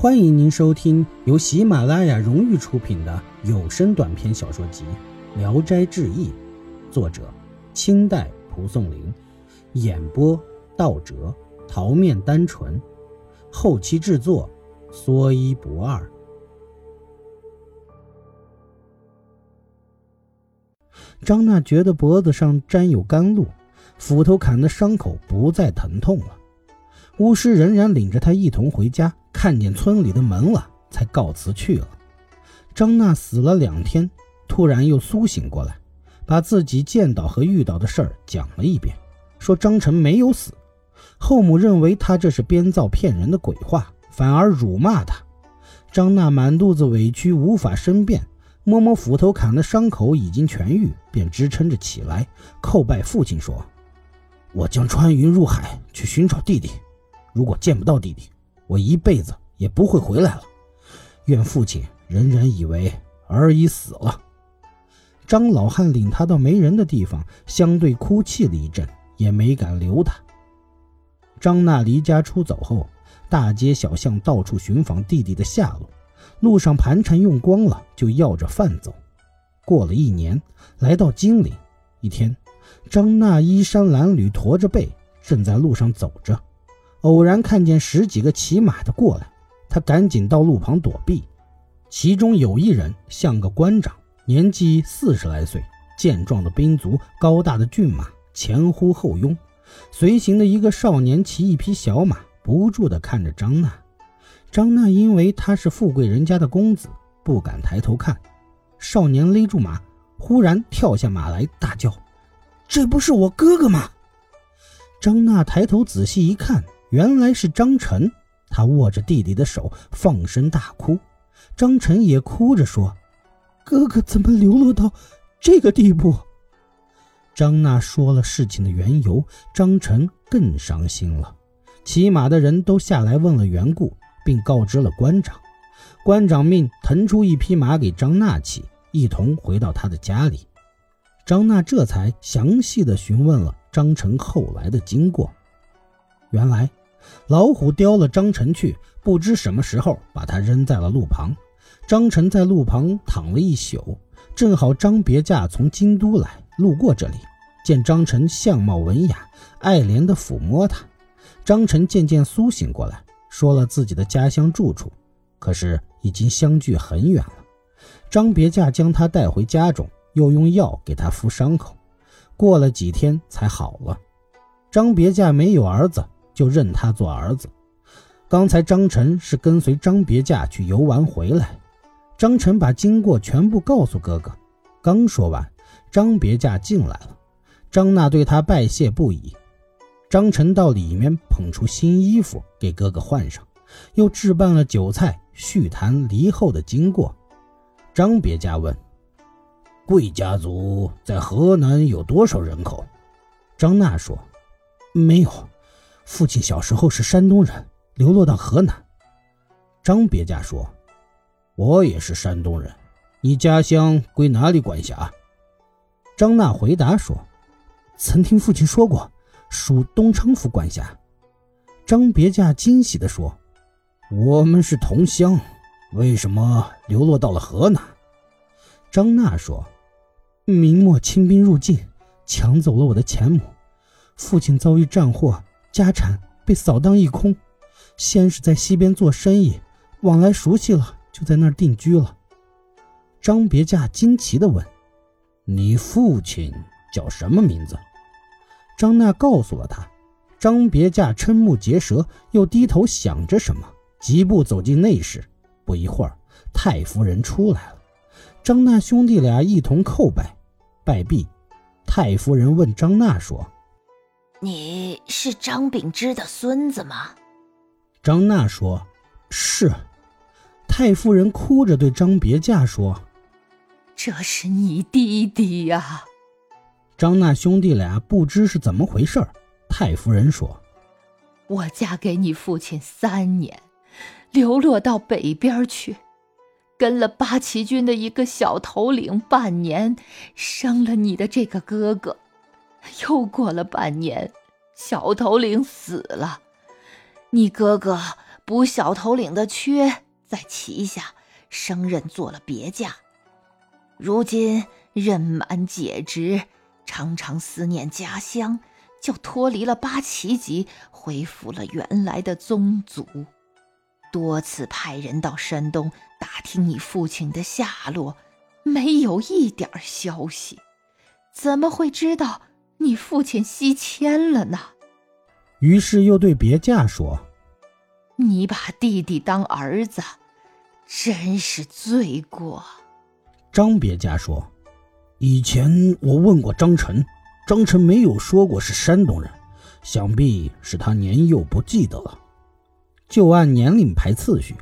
欢迎您收听由喜马拉雅荣誉出品的有声短篇小说集《聊斋志异》，作者清代蒲松龄，演播道哲、桃面单纯，后期制作说一不二。张娜觉得脖子上沾有甘露，斧头砍的伤口不再疼痛了。巫师仍然领着他一同回家。看见村里的门了，才告辞去了。张娜死了两天，突然又苏醒过来，把自己见到和遇到的事儿讲了一遍，说张晨没有死。后母认为他这是编造骗人的鬼话，反而辱骂他。张娜满肚子委屈，无法申辩，摸摸斧头砍的伤口已经痊愈，便支撑着起来，叩拜父亲说：“我将穿云入海去寻找弟弟，如果见不到弟弟。”我一辈子也不会回来了，愿父亲仍然以为儿已死了。张老汉领他到没人的地方，相对哭泣了一阵，也没敢留他。张娜离家出走后，大街小巷到处寻访弟弟的下落，路上盘缠用光了，就要着饭走。过了一年，来到金陵，一天，张娜衣衫褴褛，驼着背，正在路上走着。偶然看见十几个骑马的过来，他赶紧到路旁躲避。其中有一人像个官长，年纪四十来岁，健壮的兵卒，高大的骏马，前呼后拥。随行的一个少年骑一匹小马，不住地看着张娜。张娜因为他是富贵人家的公子，不敢抬头看。少年勒住马，忽然跳下马来，大叫：“这不是我哥哥吗？”张娜抬头仔细一看。原来是张晨，他握着弟弟的手，放声大哭。张晨也哭着说：“哥哥怎么流落到这个地步？”张娜说了事情的缘由，张晨更伤心了。骑马的人都下来问了缘故，并告知了官长。官长命腾出一匹马给张娜骑，一同回到他的家里。张娜这才详细的询问了张晨后来的经过。原来。老虎叼了张晨去，不知什么时候把他扔在了路旁。张晨在路旁躺了一宿，正好张别驾从京都来，路过这里，见张晨相貌文雅，爱怜地抚摸他。张晨渐渐苏醒过来，说了自己的家乡住处，可是已经相距很远了。张别驾将他带回家中，又用药给他敷伤口，过了几天才好了。张别驾没有儿子。就认他做儿子。刚才张晨是跟随张别驾去游玩回来，张晨把经过全部告诉哥哥。刚说完，张别驾进来了。张娜对他拜谢不已。张晨到里面捧出新衣服给哥哥换上，又置办了酒菜，叙谈离后的经过。张别驾问：“贵家族在河南有多少人口？”张娜说：“没有。”父亲小时候是山东人，流落到河南。张别驾说：“我也是山东人，你家乡归哪里管辖？”张娜回答说：“曾听父亲说过，属东昌府管辖。”张别驾惊喜地说：“我们是同乡，为什么流落到了河南？”张娜说：“明末清兵入境，抢走了我的钱母，父亲遭遇战祸。”家产被扫荡一空，先是在西边做生意，往来熟悉了，就在那儿定居了。张别驾惊奇地问：“你父亲叫什么名字？”张娜告诉了他。张别驾瞠目结舌，又低头想着什么，疾步走进内室。不一会儿，太夫人出来了。张娜兄弟俩一同叩拜，拜毕，太夫人问张娜说。你是张秉之的孙子吗？张娜说：“是。”太夫人哭着对张别驾说：“这是你弟弟呀！”张娜兄弟俩不知是怎么回事太夫人说：“我嫁给你父亲三年，流落到北边去，跟了八旗军的一个小头领半年，生了你的这个哥哥。” 又过了半年，小头领死了，你哥哥补小头领的缺，在旗下升任做了别驾。如今任满解职，常常思念家乡，就脱离了八旗籍，恢复了原来的宗族。多次派人到山东打听你父亲的下落，没有一点消息。怎么会知道你父亲西迁了呢？于是又对别驾说：“你把弟弟当儿子，真是罪过。”张别驾说：“以前我问过张晨，张晨没有说过是山东人，想必是他年幼不记得了。就按年龄排次序，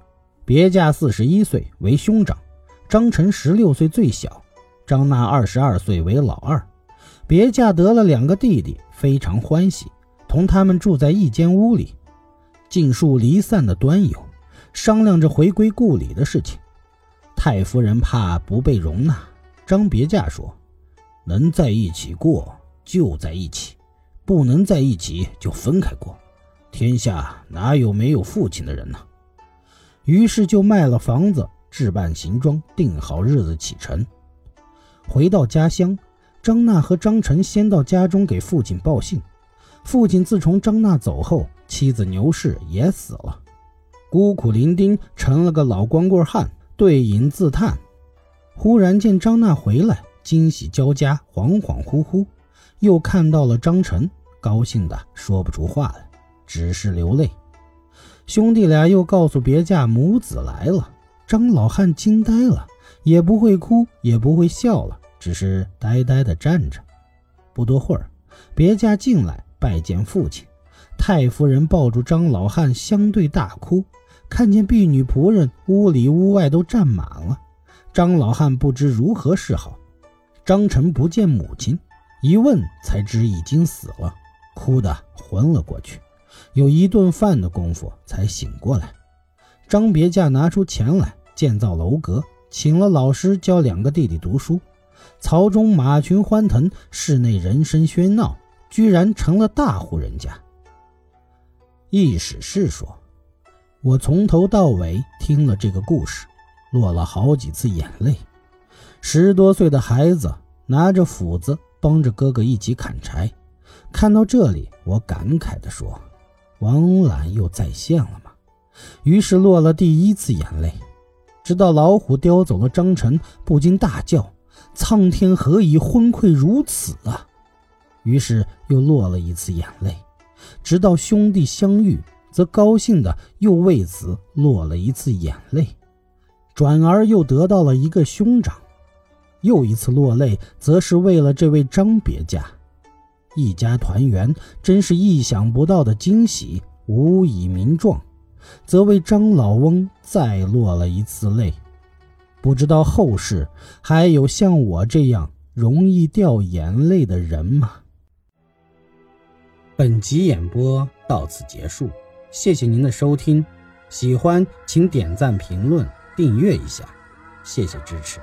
别驾四十一岁为兄长，张晨十六岁最小，张娜二十二岁为老二。别嫁得了两个弟弟，非常欢喜，同他们住在一间屋里，尽数离散的端游，商量着回归故里的事情。”太夫人怕不被容纳，张别驾说：“能在一起过就在一起，不能在一起就分开过。天下哪有没有父亲的人呢？”于是就卖了房子，置办行装，定好日子启程。回到家乡，张娜和张晨先到家中给父亲报信。父亲自从张娜走后，妻子牛氏也死了，孤苦伶仃，成了个老光棍汉。对饮自叹，忽然见张娜回来，惊喜交加，恍恍惚惚，又看到了张晨，高兴的说不出话来，只是流泪。兄弟俩又告诉别家母子来了，张老汉惊呆了，也不会哭，也不会笑了，只是呆呆的站着。不多会儿，别驾进来拜见父亲，太夫人抱住张老汉相对大哭。看见婢女仆人屋里屋外都站满了，张老汉不知如何是好。张晨不见母亲，一问才知已经死了，哭得昏了过去。有一顿饭的功夫才醒过来。张别驾拿出钱来建造楼阁，请了老师教两个弟弟读书。曹中马群欢腾，室内人声喧闹，居然成了大户人家。易史是说。我从头到尾听了这个故事，落了好几次眼泪。十多岁的孩子拿着斧子帮着哥哥一起砍柴，看到这里，我感慨地说：“王览又再现了吗？”于是落了第一次眼泪。直到老虎叼走了张晨，不禁大叫：“苍天何以昏聩如此啊！”于是又落了一次眼泪。直到兄弟相遇。则高兴的又为此落了一次眼泪，转而又得到了一个兄长，又一次落泪，则是为了这位张别家，一家团圆，真是意想不到的惊喜，无以名状，则为张老翁再落了一次泪。不知道后世还有像我这样容易掉眼泪的人吗？本集演播到此结束。谢谢您的收听，喜欢请点赞、评论、订阅一下，谢谢支持。